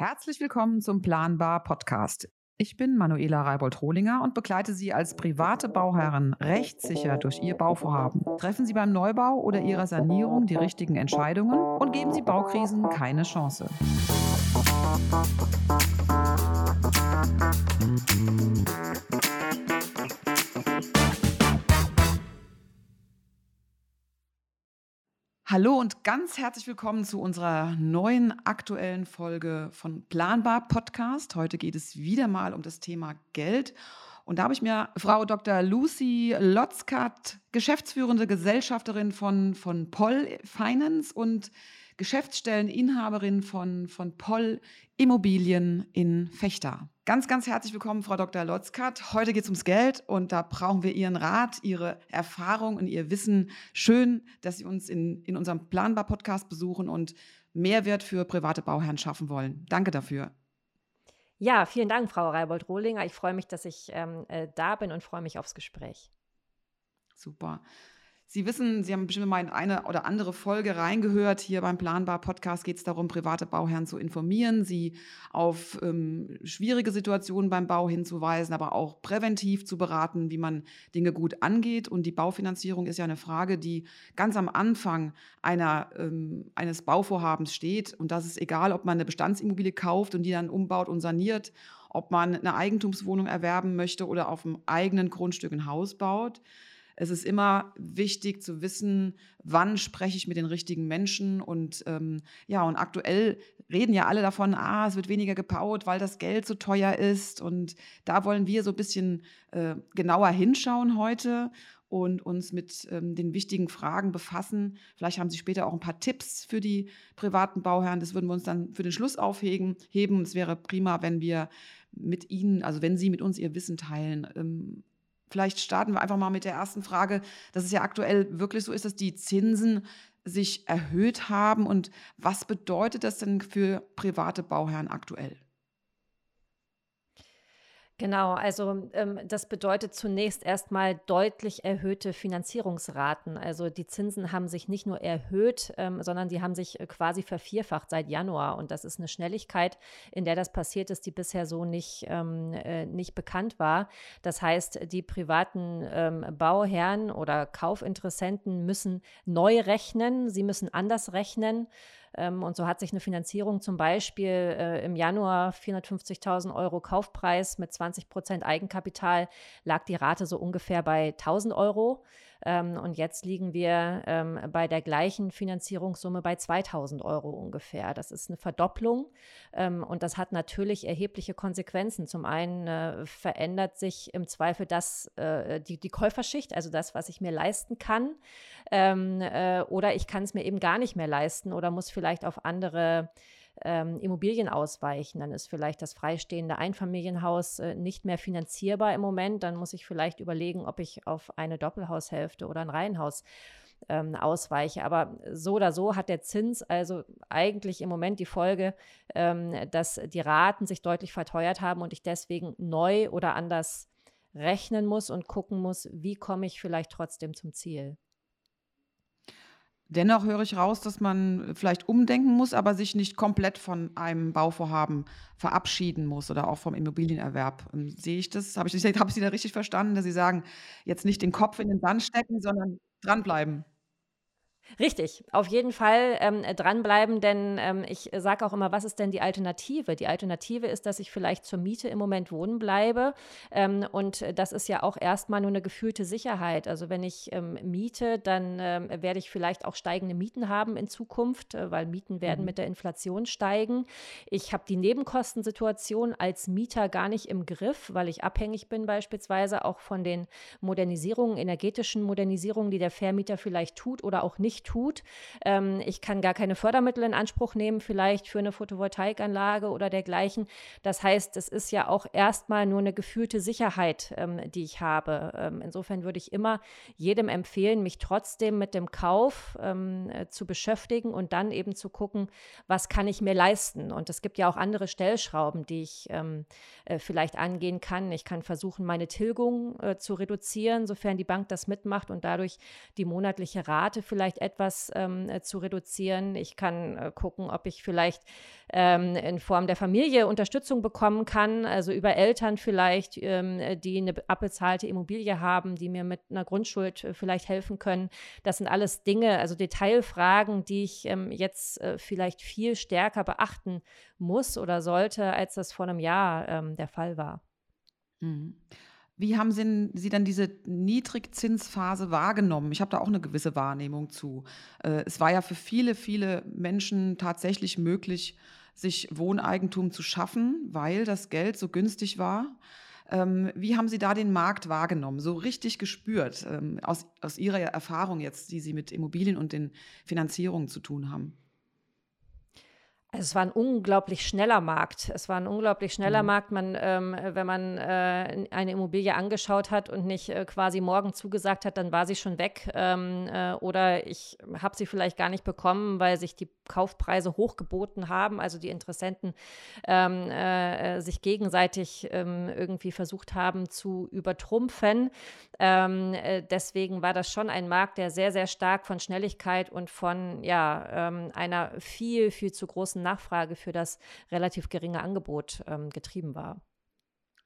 Herzlich willkommen zum Planbar Podcast. Ich bin Manuela Reibold-Rohlinger und begleite Sie als private Bauherren rechtssicher durch Ihr Bauvorhaben. Treffen Sie beim Neubau oder Ihrer Sanierung die richtigen Entscheidungen und geben Sie Baukrisen keine Chance. Hallo und ganz herzlich willkommen zu unserer neuen aktuellen Folge von Planbar Podcast. Heute geht es wieder mal um das Thema Geld. Und da habe ich mir Frau Dr. Lucy Lotzkat, geschäftsführende Gesellschafterin von, von Poll Finance und Geschäftsstelleninhaberin von, von Poll Immobilien in Fechter. Ganz, ganz herzlich willkommen, Frau Dr. Lotzkat. Heute geht es ums Geld und da brauchen wir Ihren Rat, Ihre Erfahrung und Ihr Wissen. Schön, dass Sie uns in, in unserem Planbar-Podcast besuchen und Mehrwert für private Bauherren schaffen wollen. Danke dafür. Ja, vielen Dank, Frau Reibold-Rohlinger. Ich freue mich, dass ich ähm, äh, da bin und freue mich aufs Gespräch. Super. Sie wissen, Sie haben bestimmt mal in eine oder andere Folge reingehört. Hier beim Planbar Podcast geht es darum, private Bauherren zu informieren, sie auf ähm, schwierige Situationen beim Bau hinzuweisen, aber auch präventiv zu beraten, wie man Dinge gut angeht. Und die Baufinanzierung ist ja eine Frage, die ganz am Anfang einer, ähm, eines Bauvorhabens steht. Und das ist egal, ob man eine Bestandsimmobilie kauft und die dann umbaut und saniert, ob man eine Eigentumswohnung erwerben möchte oder auf dem eigenen Grundstück ein Haus baut. Es ist immer wichtig zu wissen, wann spreche ich mit den richtigen Menschen. Und ähm, ja, und aktuell reden ja alle davon, ah, es wird weniger gebaut, weil das Geld so teuer ist. Und da wollen wir so ein bisschen äh, genauer hinschauen heute und uns mit ähm, den wichtigen Fragen befassen. Vielleicht haben Sie später auch ein paar Tipps für die privaten Bauherren. Das würden wir uns dann für den Schluss aufheben. Heben. Es wäre prima, wenn wir mit Ihnen, also wenn Sie mit uns Ihr Wissen teilen. Ähm, Vielleicht starten wir einfach mal mit der ersten Frage, dass es ja aktuell wirklich so ist, dass die Zinsen sich erhöht haben. Und was bedeutet das denn für private Bauherren aktuell? Genau, also ähm, das bedeutet zunächst erstmal deutlich erhöhte Finanzierungsraten. Also die Zinsen haben sich nicht nur erhöht, ähm, sondern die haben sich äh, quasi vervierfacht seit Januar. Und das ist eine Schnelligkeit, in der das passiert ist, die bisher so nicht, ähm, äh, nicht bekannt war. Das heißt, die privaten ähm, Bauherren oder Kaufinteressenten müssen neu rechnen, sie müssen anders rechnen. Ähm, und so hat sich eine Finanzierung zum Beispiel äh, im Januar 450.000 Euro Kaufpreis mit 20 Prozent Eigenkapital, lag die Rate so ungefähr bei 1000 Euro. Ähm, und jetzt liegen wir ähm, bei der gleichen Finanzierungssumme bei 2000 Euro ungefähr. Das ist eine Verdopplung ähm, und das hat natürlich erhebliche Konsequenzen. Zum einen äh, verändert sich im Zweifel das, äh, die, die Käuferschicht, also das, was ich mir leisten kann. Ähm, äh, oder ich kann es mir eben gar nicht mehr leisten oder muss vielleicht auf andere ähm, Immobilien ausweichen. Dann ist vielleicht das freistehende Einfamilienhaus äh, nicht mehr finanzierbar im Moment. Dann muss ich vielleicht überlegen, ob ich auf eine Doppelhaushälfte oder ein Reihenhaus ähm, ausweiche. Aber so oder so hat der Zins also eigentlich im Moment die Folge, ähm, dass die Raten sich deutlich verteuert haben und ich deswegen neu oder anders rechnen muss und gucken muss, wie komme ich vielleicht trotzdem zum Ziel. Dennoch höre ich raus, dass man vielleicht umdenken muss, aber sich nicht komplett von einem Bauvorhaben verabschieden muss oder auch vom Immobilienerwerb. Ähm, sehe ich das? Habe ich, habe ich Sie da richtig verstanden, dass Sie sagen, jetzt nicht den Kopf in den Sand stecken, sondern dranbleiben? Richtig, auf jeden Fall ähm, dranbleiben, denn ähm, ich sage auch immer, was ist denn die Alternative? Die Alternative ist, dass ich vielleicht zur Miete im Moment wohnen bleibe ähm, und das ist ja auch erstmal nur eine gefühlte Sicherheit. Also wenn ich ähm, miete, dann ähm, werde ich vielleicht auch steigende Mieten haben in Zukunft, äh, weil Mieten werden mhm. mit der Inflation steigen. Ich habe die Nebenkostensituation als Mieter gar nicht im Griff, weil ich abhängig bin beispielsweise auch von den Modernisierungen, energetischen Modernisierungen, die der Vermieter vielleicht tut oder auch nicht tut. Ähm, ich kann gar keine Fördermittel in Anspruch nehmen, vielleicht für eine Photovoltaikanlage oder dergleichen. Das heißt, es ist ja auch erstmal nur eine gefühlte Sicherheit, ähm, die ich habe. Ähm, insofern würde ich immer jedem empfehlen, mich trotzdem mit dem Kauf ähm, äh, zu beschäftigen und dann eben zu gucken, was kann ich mir leisten. Und es gibt ja auch andere Stellschrauben, die ich ähm, äh, vielleicht angehen kann. Ich kann versuchen, meine Tilgung äh, zu reduzieren, sofern die Bank das mitmacht und dadurch die monatliche Rate vielleicht etwas etwas ähm, äh, zu reduzieren. Ich kann äh, gucken, ob ich vielleicht ähm, in Form der Familie Unterstützung bekommen kann, also über Eltern vielleicht, ähm, die eine abbezahlte Immobilie haben, die mir mit einer Grundschuld äh, vielleicht helfen können. Das sind alles Dinge, also Detailfragen, die ich ähm, jetzt äh, vielleicht viel stärker beachten muss oder sollte, als das vor einem Jahr ähm, der Fall war. Mhm. Wie haben Sie, Sie dann diese Niedrigzinsphase wahrgenommen? Ich habe da auch eine gewisse Wahrnehmung zu. Äh, es war ja für viele, viele Menschen tatsächlich möglich, sich Wohneigentum zu schaffen, weil das Geld so günstig war. Ähm, wie haben Sie da den Markt wahrgenommen, so richtig gespürt, ähm, aus, aus Ihrer Erfahrung jetzt, die Sie mit Immobilien und den Finanzierungen zu tun haben? Also es war ein unglaublich schneller Markt. Es war ein unglaublich schneller mhm. Markt. Man, ähm, wenn man äh, eine Immobilie angeschaut hat und nicht äh, quasi morgen zugesagt hat, dann war sie schon weg. Ähm, äh, oder ich habe sie vielleicht gar nicht bekommen, weil sich die Kaufpreise hochgeboten haben. Also die Interessenten ähm, äh, äh, sich gegenseitig ähm, irgendwie versucht haben zu übertrumpfen. Ähm, äh, deswegen war das schon ein Markt, der sehr, sehr stark von Schnelligkeit und von ja, ähm, einer viel, viel zu großen großen Nachfrage für das relativ geringe Angebot ähm, getrieben war.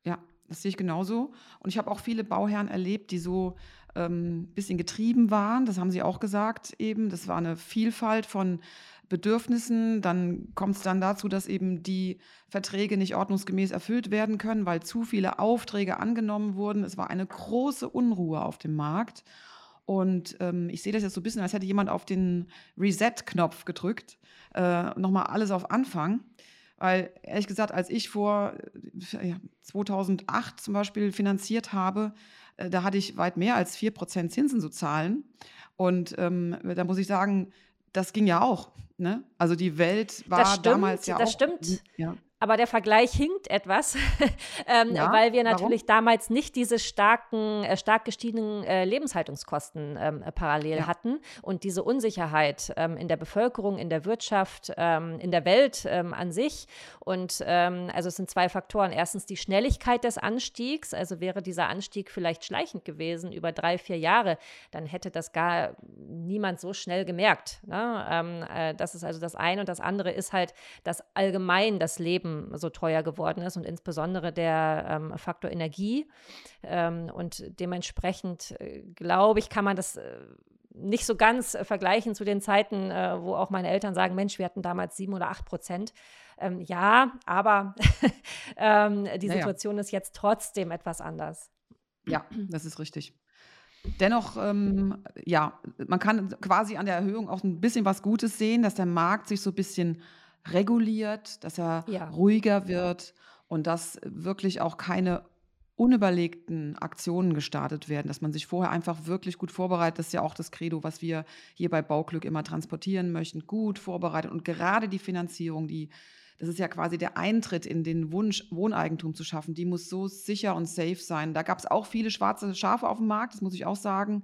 Ja, das sehe ich genauso. Und ich habe auch viele Bauherren erlebt, die so ein ähm, bisschen getrieben waren. Das haben Sie auch gesagt eben. Das war eine Vielfalt von Bedürfnissen. Dann kommt es dann dazu, dass eben die Verträge nicht ordnungsgemäß erfüllt werden können, weil zu viele Aufträge angenommen wurden. Es war eine große Unruhe auf dem Markt. Und ähm, ich sehe das jetzt so ein bisschen, als hätte jemand auf den Reset-Knopf gedrückt. Äh, Nochmal alles auf Anfang. Weil ehrlich gesagt, als ich vor äh, ja, 2008 zum Beispiel finanziert habe, äh, da hatte ich weit mehr als 4% Zinsen zu zahlen. Und ähm, da muss ich sagen, das ging ja auch. Ne? Also die Welt war stimmt, damals ja das auch. Das stimmt. Ja. Aber der Vergleich hinkt etwas, ähm, ja, weil wir natürlich warum? damals nicht diese starken, äh, stark gestiegenen äh, Lebenshaltungskosten ähm, äh, parallel ja. hatten und diese Unsicherheit ähm, in der Bevölkerung, in der Wirtschaft, ähm, in der Welt ähm, an sich. Und ähm, also es sind zwei Faktoren. Erstens die Schnelligkeit des Anstiegs. Also wäre dieser Anstieg vielleicht schleichend gewesen über drei, vier Jahre, dann hätte das gar niemand so schnell gemerkt. Ne? Äh, das ist also das eine. Und das andere ist halt, dass allgemein das Leben so teuer geworden ist und insbesondere der ähm, Faktor Energie. Ähm, und dementsprechend, äh, glaube ich, kann man das äh, nicht so ganz äh, vergleichen zu den Zeiten, äh, wo auch meine Eltern sagen, Mensch, wir hatten damals sieben oder acht Prozent. Ähm, ja, aber ähm, die Situation naja. ist jetzt trotzdem etwas anders. Ja, das ist richtig. Dennoch, ähm, ja, man kann quasi an der Erhöhung auch ein bisschen was Gutes sehen, dass der Markt sich so ein bisschen reguliert, dass er Ja. ruhiger wird und dass wirklich auch keine unüberlegten Aktionen gestartet werden, dass man sich vorher einfach wirklich gut vorbereitet. Das ist ja auch das Credo, was wir hier bei Bauglück immer transportieren möchten. Gut vorbereitet und gerade die Finanzierung, die, das ist ja quasi der Eintritt in den Wunsch, Wohneigentum zu schaffen, die muss so sicher und safe sein. Da gab es auch viele schwarze Schafe auf dem Markt, das muss ich auch sagen.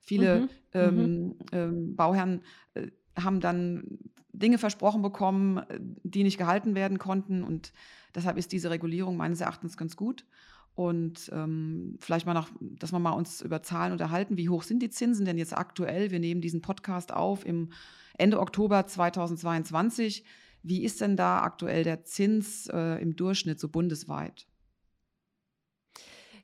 Viele Mhm. ähm, mhm. ähm, Bauherren äh, haben dann Dinge versprochen bekommen, äh, die nicht gehalten werden konnten. Und deshalb ist diese Regulierung meines Erachtens ganz gut. Und ähm, vielleicht mal noch, dass wir mal uns über Zahlen unterhalten. Wie hoch sind die Zinsen denn jetzt aktuell? Wir nehmen diesen Podcast auf im Ende Oktober 2022. Wie ist denn da aktuell der Zins äh, im Durchschnitt so bundesweit?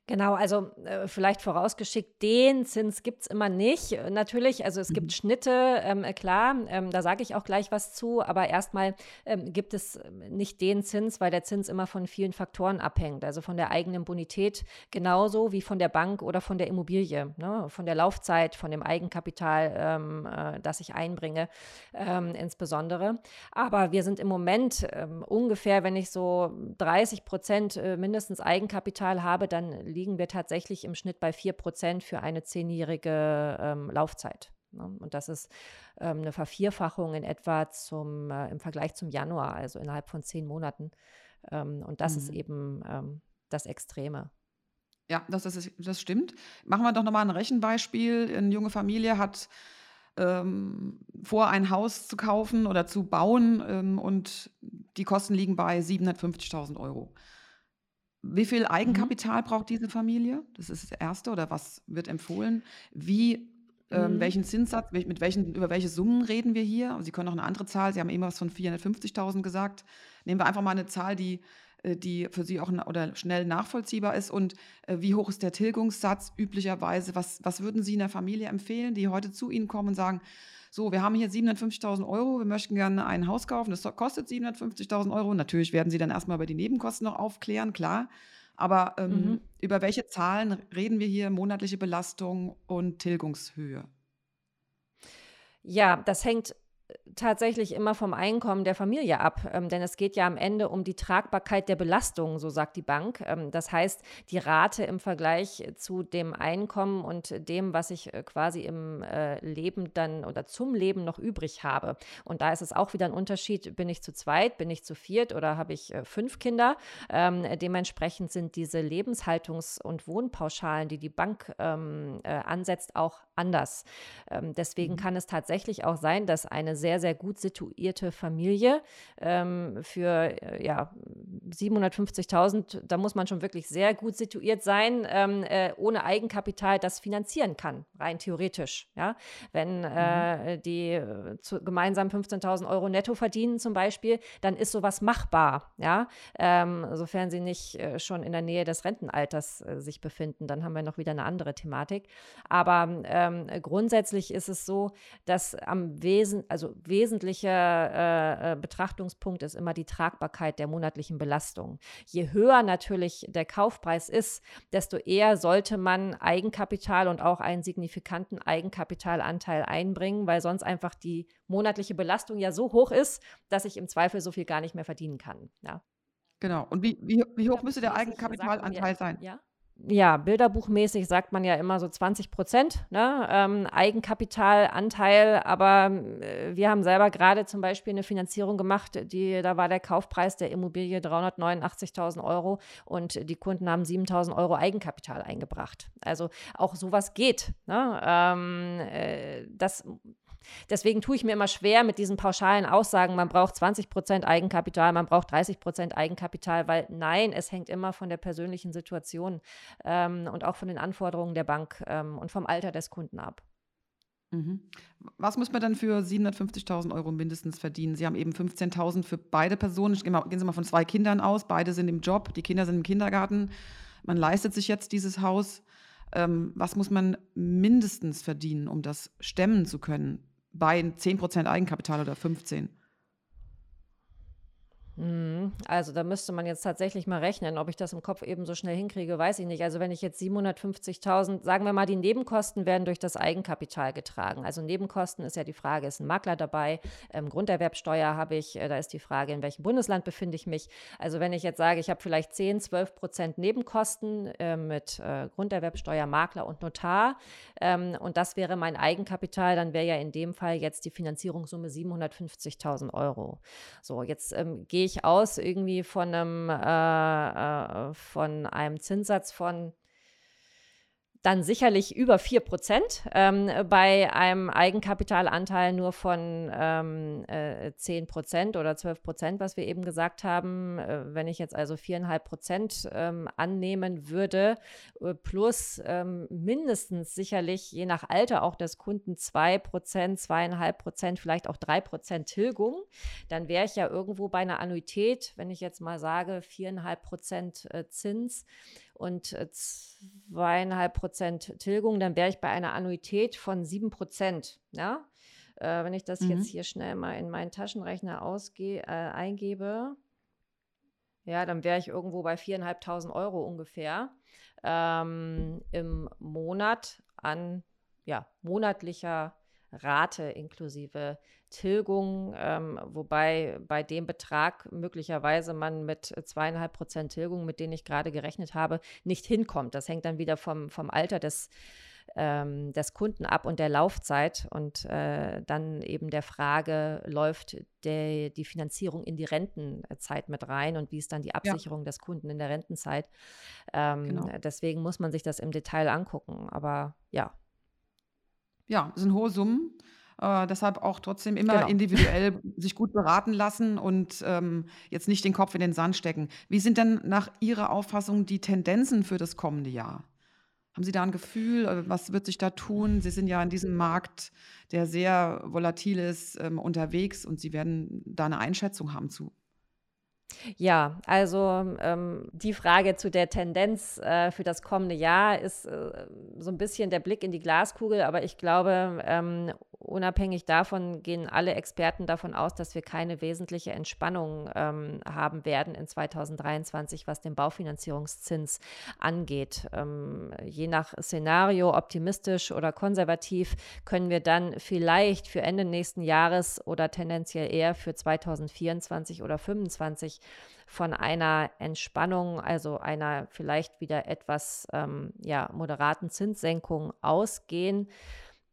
Genau, also äh, vielleicht vorausgeschickt, den Zins gibt es immer nicht. Äh, natürlich, also es mhm. gibt Schnitte, ähm, äh, klar, ähm, da sage ich auch gleich was zu, aber erstmal ähm, gibt es ähm, nicht den Zins, weil der Zins immer von vielen Faktoren abhängt. Also von der eigenen Bonität genauso wie von der Bank oder von der Immobilie, ne? von der Laufzeit, von dem Eigenkapital, ähm, äh, das ich einbringe, ähm, insbesondere. Aber wir sind im Moment ungefähr, wenn ich so 30 Prozent äh, mindestens Eigenkapital habe, dann liegen wir tatsächlich im Schnitt bei 4 Prozent für eine zehnjährige ähm, Laufzeit. Ne? Und das ist ähm, eine Vervierfachung in etwa zum, äh, im Vergleich zum Januar, also innerhalb von zehn Monaten. Ähm, und das mhm. ist eben ähm, das Extreme. Ja, das, das, ist, das stimmt. Machen wir doch nochmal ein Rechenbeispiel. Eine junge Familie hat ähm, vor, ein Haus zu kaufen oder zu bauen ähm, und die Kosten liegen bei 750.000 Euro. Wie viel Mhm. Eigenkapital braucht diese Familie? Das ist das Erste oder was wird empfohlen? Wie Ähm, mhm. welchen Zinssatz, mit welchen, über welche Summen reden wir hier? Sie können auch eine andere Zahl, Sie haben eben was von 450.000 gesagt. Nehmen wir einfach mal eine Zahl, die, äh, die für Sie auch oder schnell nachvollziehbar ist. Und äh, wie hoch ist der Tilgungssatz üblicherweise? Was, was würden Sie in der Familie empfehlen, die heute zu Ihnen kommen und sagen, so, wir haben hier 750.000 Euro, wir möchten gerne ein Haus kaufen, das kostet 750.000 Euro. Natürlich werden Sie dann erstmal über die Nebenkosten noch aufklären, klar. Aber ähm, mhm. über welche Zahlen reden wir hier? Monatliche Belastung und Tilgungshöhe? Ja, das hängt tatsächlich immer vom Einkommen der Familie ab, ähm, denn es geht ja am Ende um die Tragbarkeit der Belastung, so sagt die Bank. Ähm, das heißt, die Rate im Vergleich zu dem Einkommen und dem, was ich äh, quasi im äh, Leben dann oder zum Leben noch übrig habe. Und da ist es auch wieder ein Unterschied, bin ich zu zweit, bin ich zu viert oder habe ich äh, fünf Kinder. Ähm, dementsprechend sind diese Lebenshaltungs- und Wohnpauschalen, die die Bank ähm, äh, ansetzt, auch anders. Ähm, deswegen mhm. kann es tatsächlich auch sein, dass eine sehr, sehr gut situierte Familie ähm, für äh, ja, 750.000, da muss man schon wirklich sehr gut situiert sein, ähm, äh, ohne Eigenkapital das finanzieren kann, rein theoretisch. Ja? Wenn mhm. äh, die äh, zu, gemeinsam 15.000 Euro netto verdienen zum Beispiel, dann ist sowas machbar, ja? Ähm, sofern sie nicht äh, schon in der Nähe des Rentenalters äh, sich befinden, dann haben wir noch wieder eine andere Thematik. Aber ähm, grundsätzlich ist es so, dass am Wesen, also wesentlicher äh, äh, Betrachtungspunkt ist immer die Tragbarkeit der monatlichen Belastung. Je höher natürlich der Kaufpreis ist, desto eher sollte man Eigenkapital und auch einen signifikanten Eigenkapitalanteil einbringen, weil sonst einfach die monatliche Belastung ja so hoch ist, dass ich im Zweifel so viel gar nicht mehr verdienen kann. Ja. Genau. Und wie, wie, wie hoch müsste der Eigenkapitalanteil sein? Ja ja, bilderbuchmäßig sagt man ja immer so 20 Prozent ne? ähm, Eigenkapitalanteil, aber äh, wir haben selber gerade zum Beispiel eine Finanzierung gemacht, die, da war der Kaufpreis der Immobilie 389.000 Euro und die Kunden haben 7.000 Euro Eigenkapital eingebracht. Also auch sowas geht. Ne? Ähm, äh, das Deswegen tue ich mir immer schwer mit diesen pauschalen Aussagen, man braucht 20 Prozent Eigenkapital, man braucht 30 Prozent Eigenkapital, weil nein, es hängt immer von der persönlichen Situation ähm, und auch von den Anforderungen der Bank ähm, und vom Alter des Kunden ab. Mhm. Was muss man dann für 750.000 Euro mindestens verdienen? Sie haben eben 15.000 für beide Personen. Mal, gehen Sie mal von zwei Kindern aus. Beide sind im Job, die Kinder sind im Kindergarten. Man leistet sich jetzt dieses Haus. Ähm, was muss man mindestens verdienen, um das stemmen zu können? Bei 10% Eigenkapital oder 15%. Also da müsste man jetzt tatsächlich mal rechnen. Ob ich das im Kopf eben so schnell hinkriege, weiß ich nicht. Also wenn ich jetzt 750.000, sagen wir mal, die Nebenkosten werden durch das Eigenkapital getragen. Also Nebenkosten ist ja die Frage, ist ein Makler dabei? Ähm, Grunderwerbsteuer habe ich, äh, da ist die Frage, in welchem Bundesland befinde ich mich? Also wenn ich jetzt sage, ich habe vielleicht 10, 12 Prozent Nebenkosten äh, mit äh, Grunderwerbsteuer, Makler und Notar ähm, und das wäre mein Eigenkapital, dann wäre ja in dem Fall jetzt die Finanzierungssumme 750.000 Euro. So, jetzt ähm, gehe ich aus irgendwie von einem, äh, äh, von einem Zinssatz von dann sicherlich über 4 Prozent, ähm, bei einem Eigenkapitalanteil nur von ähm, äh, 10 Prozent oder 12 Prozent, was wir eben gesagt haben. Äh, wenn ich jetzt also 4,5 Prozent ähm, annehmen würde, äh, plus ähm, mindestens sicherlich je nach Alter auch des Kunden 2 Prozent, 2,5 Prozent, vielleicht auch 3 Prozent Tilgung, dann wäre ich ja irgendwo bei einer Annuität, wenn ich jetzt mal sage 4,5 Prozent äh, Zins und äh, zweieinhalb Prozent Tilgung, dann wäre ich bei einer Annuität von sieben Prozent. Ja? Äh, wenn ich das mhm. jetzt hier schnell mal in meinen Taschenrechner ausge äh, eingebe, ja, dann wäre ich irgendwo bei viereinhalbtausend Euro ungefähr ähm, im Monat an ja, monatlicher Rate inklusive Tilgung, ähm, wobei bei dem Betrag möglicherweise man mit zweieinhalb Prozent Tilgung, mit denen ich gerade gerechnet habe, nicht hinkommt. Das hängt dann wieder vom, vom Alter des, ähm, des Kunden ab und der Laufzeit und äh, dann eben der Frage, läuft der, die Finanzierung in die Rentenzeit mit rein und wie ist dann die Absicherung ja. des Kunden in der Rentenzeit. Ähm, genau. Deswegen muss man sich das im Detail angucken. Aber ja. Ja, das sind hohe Summen. Äh, deshalb auch trotzdem immer genau. individuell sich gut beraten lassen und ähm, jetzt nicht den Kopf in den Sand stecken. Wie sind denn nach Ihrer Auffassung die Tendenzen für das kommende Jahr? Haben Sie da ein Gefühl, äh, was wird sich da tun? Sie sind ja in diesem Markt, der sehr volatil ist, ähm, unterwegs und Sie werden da eine Einschätzung haben zu. Ja, also ähm, die Frage zu der Tendenz äh, für das kommende Jahr ist äh, so ein bisschen der Blick in die Glaskugel, aber ich glaube, ähm, unabhängig davon gehen alle Experten davon aus, dass wir keine wesentliche Entspannung ähm, haben werden in 2023, was den Baufinanzierungszins angeht. Ähm, je nach Szenario, optimistisch oder konservativ, können wir dann vielleicht für Ende nächsten Jahres oder tendenziell eher für 2024 oder 2025 von einer Entspannung, also einer vielleicht wieder etwas ähm, ja, moderaten Zinssenkung ausgehen,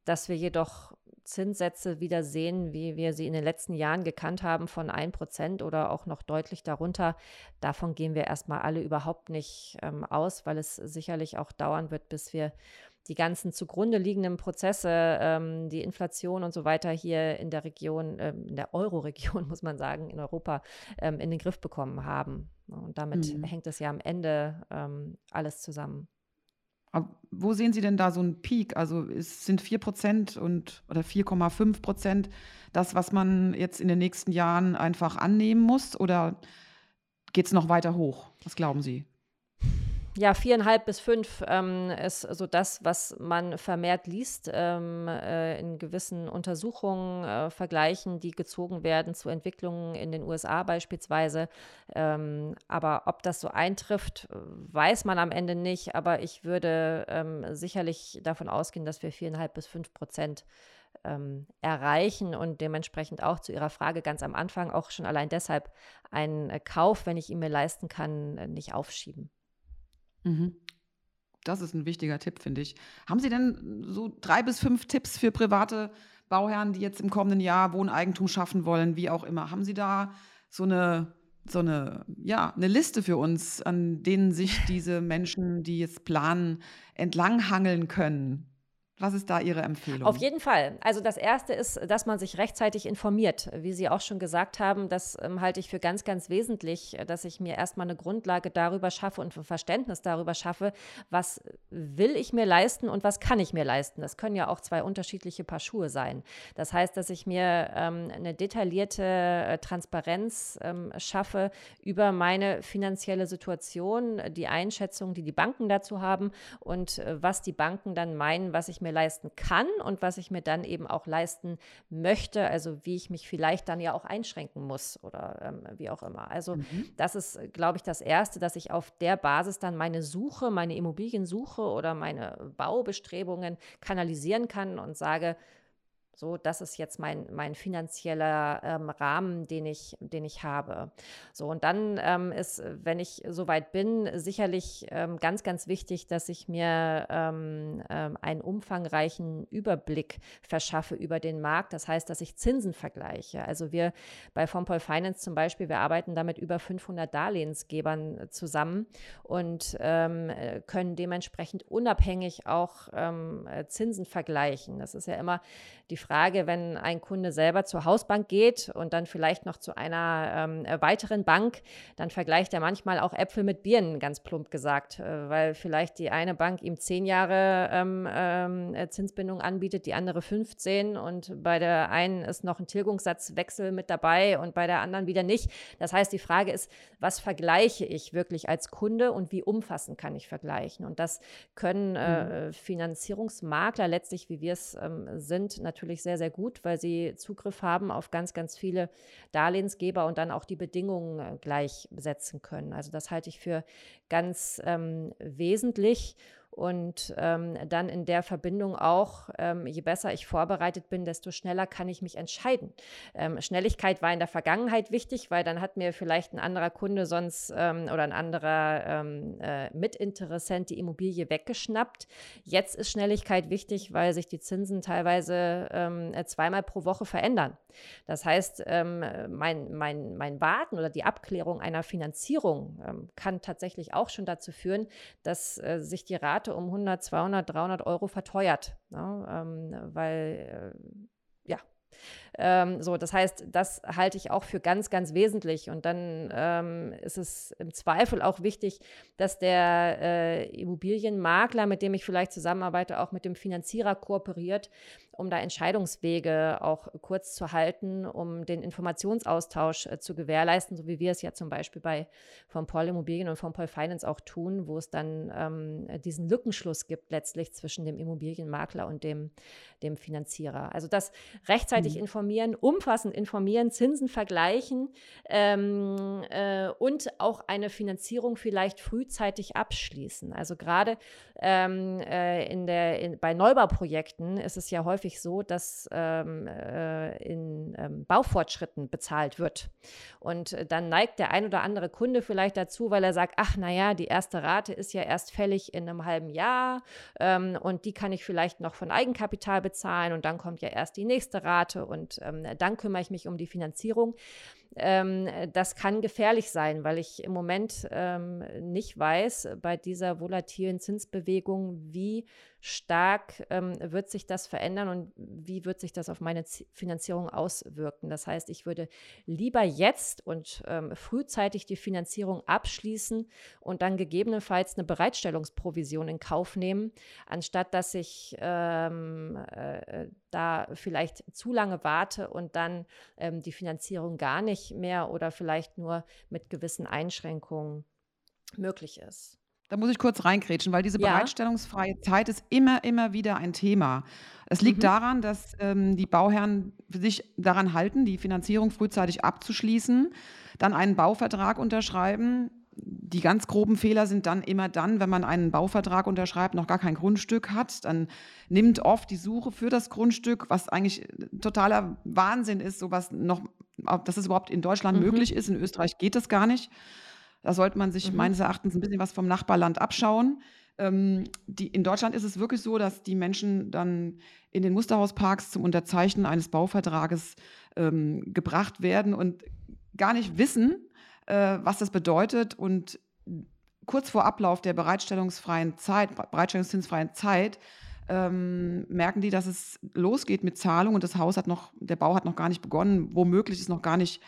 dass wir jedoch Zinssätze wieder sehen, wie wir sie in den letzten Jahren gekannt haben, von 1% oder auch noch deutlich darunter. Davon gehen wir erstmal alle überhaupt nicht ähm, aus, weil es sicherlich auch dauern wird, bis wir die ganzen zugrunde liegenden Prozesse, ähm, die Inflation und so weiter hier in der Region, ähm, in der Euro-Region, muss man sagen, in Europa ähm, in den Griff bekommen haben. Und damit mhm. hängt es ja am Ende ähm, alles zusammen. Wo sehen Sie denn da so einen Peak? Also es sind 4 Prozent und oder 4,5 Prozent das, was man jetzt in den nächsten Jahren einfach annehmen muss? Oder geht es noch weiter hoch? Was glauben Sie? Ja, viereinhalb bis fünf ähm, ist so das, was man vermehrt liest ähm, äh, in gewissen Untersuchungen, äh, Vergleichen, die gezogen werden zu Entwicklungen in den USA beispielsweise. Ähm, aber ob das so eintrifft, weiß man am Ende nicht. Aber ich würde ähm, sicherlich davon ausgehen, dass wir viereinhalb bis fünf Prozent ähm, erreichen und dementsprechend auch zu Ihrer Frage ganz am Anfang auch schon allein deshalb einen Kauf, wenn ich ihn mir leisten kann, nicht aufschieben. Mhm. Das ist ein wichtiger Tipp, finde ich. Haben Sie denn so drei bis fünf Tipps für private Bauherren, die jetzt im kommenden Jahr Wohneigentum schaffen wollen, wie auch immer? Haben Sie da so eine, so eine, ja, eine Liste für uns, an denen sich diese Menschen, die jetzt planen, entlanghangeln können? Was ist da Ihre Empfehlung? Auf jeden Fall. Also das Erste ist, dass man sich rechtzeitig informiert. Wie Sie auch schon gesagt haben, das ähm, halte ich für ganz, ganz wesentlich, dass ich mir erstmal eine Grundlage darüber schaffe und ein Verständnis darüber schaffe, was will ich mir leisten und was kann ich mir leisten. Das können ja auch zwei unterschiedliche Paar Schuhe sein. Das heißt, dass ich mir ähm, eine detaillierte äh, Transparenz ähm, schaffe über meine finanzielle Situation, die Einschätzung, die die Banken dazu haben und äh, was die Banken dann meinen, was ich mir mir leisten kann und was ich mir dann eben auch leisten möchte, also wie ich mich vielleicht dann ja auch einschränken muss oder ähm, wie auch immer. Also mhm. das ist, glaube ich, das Erste, dass ich auf der Basis dann meine Suche, meine Immobiliensuche oder meine Baubestrebungen kanalisieren kann und sage, so, das ist jetzt mein, mein finanzieller ähm, Rahmen, den ich, den ich habe. So, und dann ähm, ist, wenn ich soweit bin, sicherlich ähm, ganz, ganz wichtig, dass ich mir ähm, ähm, einen umfangreichen Überblick verschaffe über den Markt. Das heißt, dass ich Zinsen vergleiche. Also wir bei Fonpol Finance zum Beispiel, wir arbeiten damit über 500 Darlehensgebern zusammen und ähm, können dementsprechend unabhängig auch Zinsen vergleichen. Das ist ja immer die Frage, wenn ein Kunde selber zur Hausbank geht und dann vielleicht noch zu einer ähm, weiteren Bank, dann vergleicht er manchmal auch Äpfel mit Birnen, ganz plump gesagt, äh, weil vielleicht die eine Bank ihm zehn Jahre ähm, ähm, Zinsbindung anbietet, die andere 15 und bei der einen ist noch ein Tilgungssatzwechsel mit dabei und bei der anderen wieder nicht. Das heißt, die Frage ist, was vergleiche ich wirklich als Kunde und wie umfassend kann ich vergleichen? Und das können äh, mhm. Finanzierungsmakler letztlich, wie wir es ähm, sind, natürlich natürlich sehr, sehr gut, weil sie Zugriff haben auf ganz, ganz viele Darlehensgeber und dann auch die Bedingungen äh, gleichsetzen können. Also das halte ich für ganz ähm, wesentlich. Und ähm, dann in der Verbindung auch, ähm, je besser ich vorbereitet bin, desto schneller kann ich mich entscheiden. Ähm, Schnelligkeit war in der Vergangenheit wichtig, weil dann hat mir vielleicht ein anderer Kunde sonst ähm, oder ein anderer ähm, äh, Mitinteressent die Immobilie weggeschnappt. Jetzt ist Schnelligkeit wichtig, weil sich die Zinsen teilweise ähm, zweimal pro Woche verändern. Das heißt, mein, mein, mein Warten oder die Abklärung einer Finanzierung kann tatsächlich auch schon dazu führen, dass äh, sich die Rate Rate um 100, 200, 300 Euro verteuert, ne? ähm, weil äh, ja Ähm, so, das heißt, das halte ich auch für ganz, ganz wesentlich. Und dann ähm, ist es im Zweifel auch wichtig, dass der äh, Immobilienmakler, mit dem ich vielleicht zusammenarbeite, auch mit dem Finanzierer kooperiert, um da Entscheidungswege auch kurz zu halten, um den Informationsaustausch äh, zu gewährleisten, so wie wir es ja zum Beispiel bei von Paul Immobilien und von Paul Finance auch tun, wo es dann ähm, diesen Lückenschluss gibt letztlich zwischen dem Immobilienmakler und dem, dem Finanzierer. Also das rechtzeitig mhm. informieren, umfassend informieren, Zinsen vergleichen ähm, äh, und auch eine Finanzierung vielleicht frühzeitig abschließen. Also gerade ähm, äh, in der, in, bei Neubauprojekten ist es ja häufig so, dass ähm, äh, in ähm, Baufortschritten bezahlt wird. Und dann neigt der ein oder andere Kunde vielleicht dazu, weil er sagt, ach naja, die erste Rate ist ja erst fällig in einem halben Jahr ähm, und die kann ich vielleicht noch von Eigenkapital bezahlen und dann kommt ja erst die nächste Rate und ähm, dann kümmere ich mich um die Finanzierung. Ähm, das kann gefährlich sein, weil ich im Moment ähm, nicht weiß bei dieser volatilen Zinsbewegung, wie stark ähm, wird sich das verändern und wie wird sich das auf meine Z Finanzierung auswirken. Das heißt, ich würde lieber jetzt und ähm, frühzeitig die Finanzierung abschließen und dann gegebenenfalls eine Bereitstellungsprovision in Kauf nehmen, anstatt dass ich ähm, äh, da vielleicht zu lange warte und dann ähm, die Finanzierung gar nicht mehr oder vielleicht nur mit gewissen Einschränkungen möglich ist. Da muss ich kurz reingrätschen, weil diese ja. bereitstellungsfreie Zeit ist immer, immer wieder ein Thema. Es liegt mhm. daran, dass ähm, die Bauherren sich daran halten, die Finanzierung frühzeitig abzuschließen, dann einen Bauvertrag unterschreiben. Die ganz groben Fehler sind dann immer dann, wenn man einen Bauvertrag unterschreibt, noch gar kein Grundstück hat. Dann nimmt oft die Suche für das Grundstück, was eigentlich totaler Wahnsinn ist, sowas noch, dass es überhaupt in Deutschland mhm. möglich ist. In Österreich geht das gar nicht. Da sollte man sich mhm. meines Erachtens ein bisschen was vom Nachbarland abschauen. Ähm, die, in Deutschland ist es wirklich so, dass die Menschen dann in den Musterhausparks zum Unterzeichnen eines Bauvertrages ähm, gebracht werden und gar nicht wissen, äh, was das bedeutet. Und kurz vor Ablauf der bereitstellungsfreien Zeit, bereitstellungszinsfreien Zeit, ähm, merken die, dass es losgeht mit Zahlung und das Haus hat noch, der Bau hat noch gar nicht begonnen, womöglich ist noch gar nicht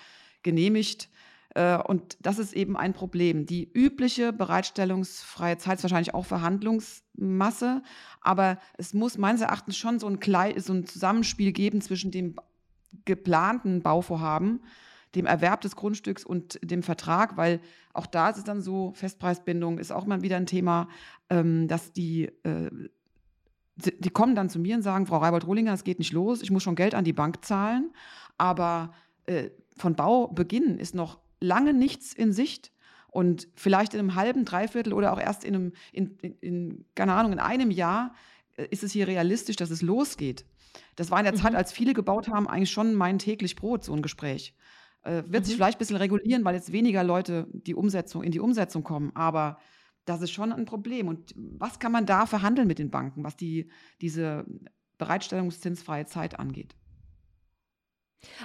genehmigt. Äh, und das ist eben ein Problem. Die übliche bereitstellungsfreie Zeit ist wahrscheinlich auch Verhandlungsmasse, aber es muss meines Erachtens schon so ein, Zusammenspiel geben zwischen dem geplanten Bauvorhaben, dem Erwerb des Grundstücks und dem Vertrag, weil auch da ist es dann so, Festpreisbindung ist auch mal wieder ein Thema, ähm, dass die, äh, die kommen dann zu mir und sagen, Frau Reibold-Rohlinger, es geht nicht los, ich muss schon Geld an die Bank zahlen, aber äh, von Baubeginn ist noch lange nichts in Sicht. Und vielleicht in einem halben, dreiviertel oder auch erst in einem, in, in, in keine Ahnung, in einem Jahr äh, ist es hier realistisch, dass es losgeht. Das war in der mhm. Zeit, als viele gebaut haben, eigentlich schon mein täglich Brot, so ein Gespräch. Äh, wird mhm. sich vielleicht ein bisschen regulieren, weil jetzt weniger Leute die Umsetzung, in die Umsetzung kommen. Aber das ist schon ein Problem. Und was kann man da verhandeln mit den Banken, was die, diese bereitstellungszinsfreie Zeit angeht?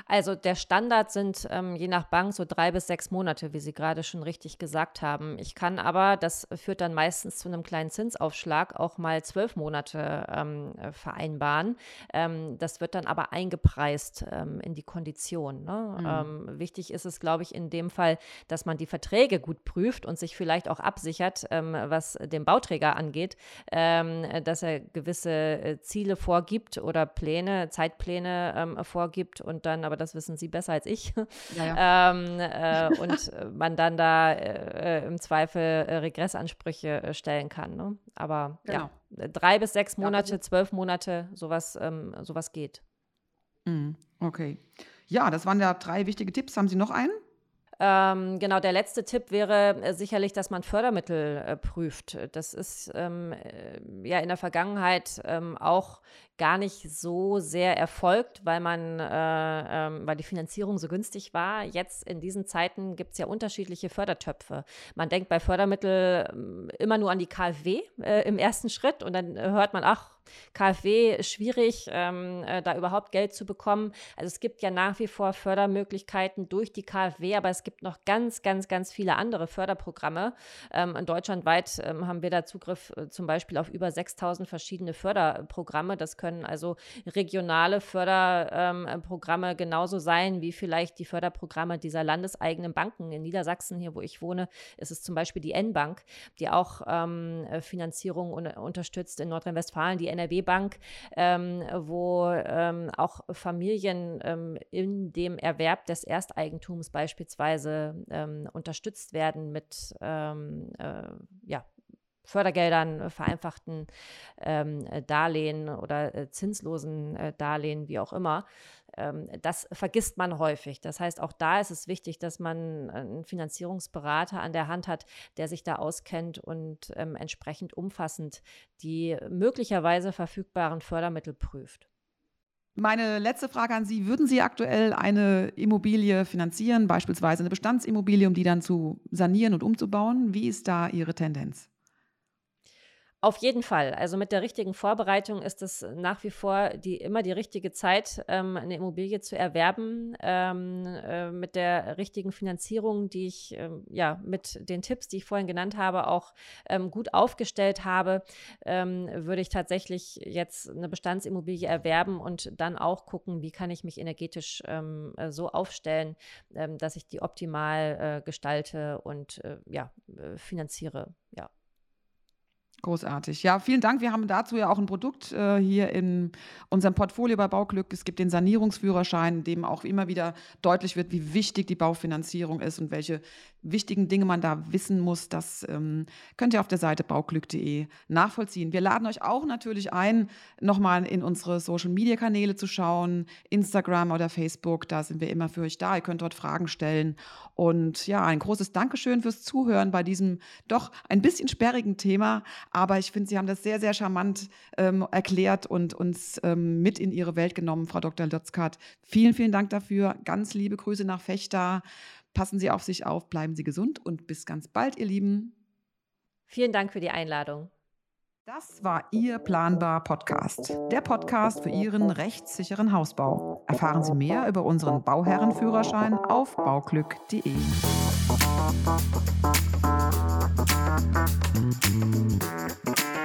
Also der Standard sind ähm, je nach Bank so drei bis sechs Monate, wie Sie gerade schon richtig gesagt haben. Ich kann aber, das führt dann meistens zu einem kleinen Zinsaufschlag, auch mal zwölf Monate ähm, äh, vereinbaren. Ähm, das wird dann aber eingepreist ähm, in die Kondition. Ne? Mhm. Ähm, wichtig ist es, glaube ich, in dem Fall, dass man die Verträge gut prüft und sich vielleicht auch absichert, ähm, was den Bauträger angeht, dass er gewisse äh, Ziele vorgibt oder Pläne, Zeitpläne vorgibt und dann, aber das wissen Sie besser als ich. Ja, ja. ähm, äh, und äh, man dann da äh, äh im Zweifel äh, Regressansprüche äh, stellen kann. Ne? Aber genau. ja, drei bis sechs Monate, ja, zwölf Monate, sowas, ähm, sowas geht. Mhm. Okay. Ja, das waren ja drei wichtige Tipps. Haben Sie noch einen? Ähm, genau, der letzte Tipp wäre äh, sicherlich, dass man Fördermittel äh, prüft. Das ist ähm, äh, ja in der Vergangenheit ähm, auch gar nicht so sehr erfolgt, weil man, äh, ähm, weil die Finanzierung so günstig war. Jetzt in diesen Zeiten gibt es ja unterschiedliche Fördertöpfe. Man denkt bei Fördermitteln ähm, immer nur an die KfW äh, im ersten Schritt und dann hört man, ach, KfW schwierig, ähm, äh, da überhaupt Geld zu bekommen. Also es gibt ja nach wie vor Fördermöglichkeiten durch die KfW, aber es gibt noch ganz, ganz, ganz viele andere Förderprogramme. Ähm, deutschlandweit ähm, haben wir da Zugriff äh, zum Beispiel auf über 6000 verschiedene Förderprogramme. Das können also regionale Förderprogramme ähm, genauso sein wie vielleicht die Förderprogramme dieser landeseigenen Banken. In Niedersachsen, hier wo ich wohne, ist es zum Beispiel die N-Bank, die auch ähm, äh, Finanzierung un unterstützt in Nordrhein-Westfalen, die NRW-Bank, ähm, wo ähm, auch Familien ähm, in dem Erwerb des Ersteigentums beispielsweise ähm, unterstützt werden mit ähm, äh, ja, Fördergeldern, vereinfachten ähm, Darlehen oder äh, zinslosen äh, Darlehen, wie auch immer. Ähm, das vergisst man häufig. Das heißt, auch da ist es wichtig, dass man einen Finanzierungsberater an der Hand hat, der sich da auskennt und ähm, entsprechend umfassend die möglicherweise verfügbaren Fördermittel prüft. Meine letzte Frage an Sie. Würden Sie aktuell eine Immobilie finanzieren, beispielsweise eine Bestandsimmobilie, um die dann zu sanieren und umzubauen? Wie ist da Ihre Tendenz? Auf jeden Fall. Also mit der richtigen Vorbereitung ist es nach wie vor die, immer die richtige Zeit, ähm, eine Immobilie zu erwerben. Ähm, äh, mit der richtigen Finanzierung, die ich ähm, ja mit den Tipps, die ich vorhin genannt habe, auch ähm, gut aufgestellt habe, ähm, würde ich tatsächlich jetzt eine Bestandsimmobilie erwerben und dann auch gucken, wie kann ich mich energetisch ähm, äh, so aufstellen, dass ich die optimal äh, gestalte und äh, ja, äh, finanziere. Ja. Großartig. Ja, vielen Dank. Wir haben dazu ja auch ein Produkt äh, hier in unserem Portfolio bei Bauglück. Es gibt den Sanierungsführerschein, in dem auch immer wieder deutlich wird, wie wichtig die Baufinanzierung ist und welche wichtigen Dinge man da wissen muss. Das ähm, könnt ihr auf der Seite bauglück.de nachvollziehen. Wir laden euch auch natürlich ein, nochmal in unsere Social-Media-Kanäle zu schauen, Instagram oder Facebook. Da sind wir immer für euch da. Ihr könnt dort Fragen stellen. Und ja, ein großes Dankeschön fürs Zuhören bei diesem doch ein bisschen sperrigen Thema. Aber ich finde, Sie haben das sehr, sehr charmant ähm, erklärt und uns ähm, mit in Ihre Welt genommen, Frau Dr. Lotzkat. Vielen, vielen Dank dafür. Ganz liebe Grüße nach Fechter. Passen Sie auf sich auf, bleiben Sie gesund und bis ganz bald, ihr Lieben. Vielen Dank für die Einladung. Das war Ihr Planbar Podcast, der Podcast für Ihren rechtssicheren Hausbau. Erfahren Sie mehr über unseren Bauherrenführerschein auf bauglück.de. Thank you.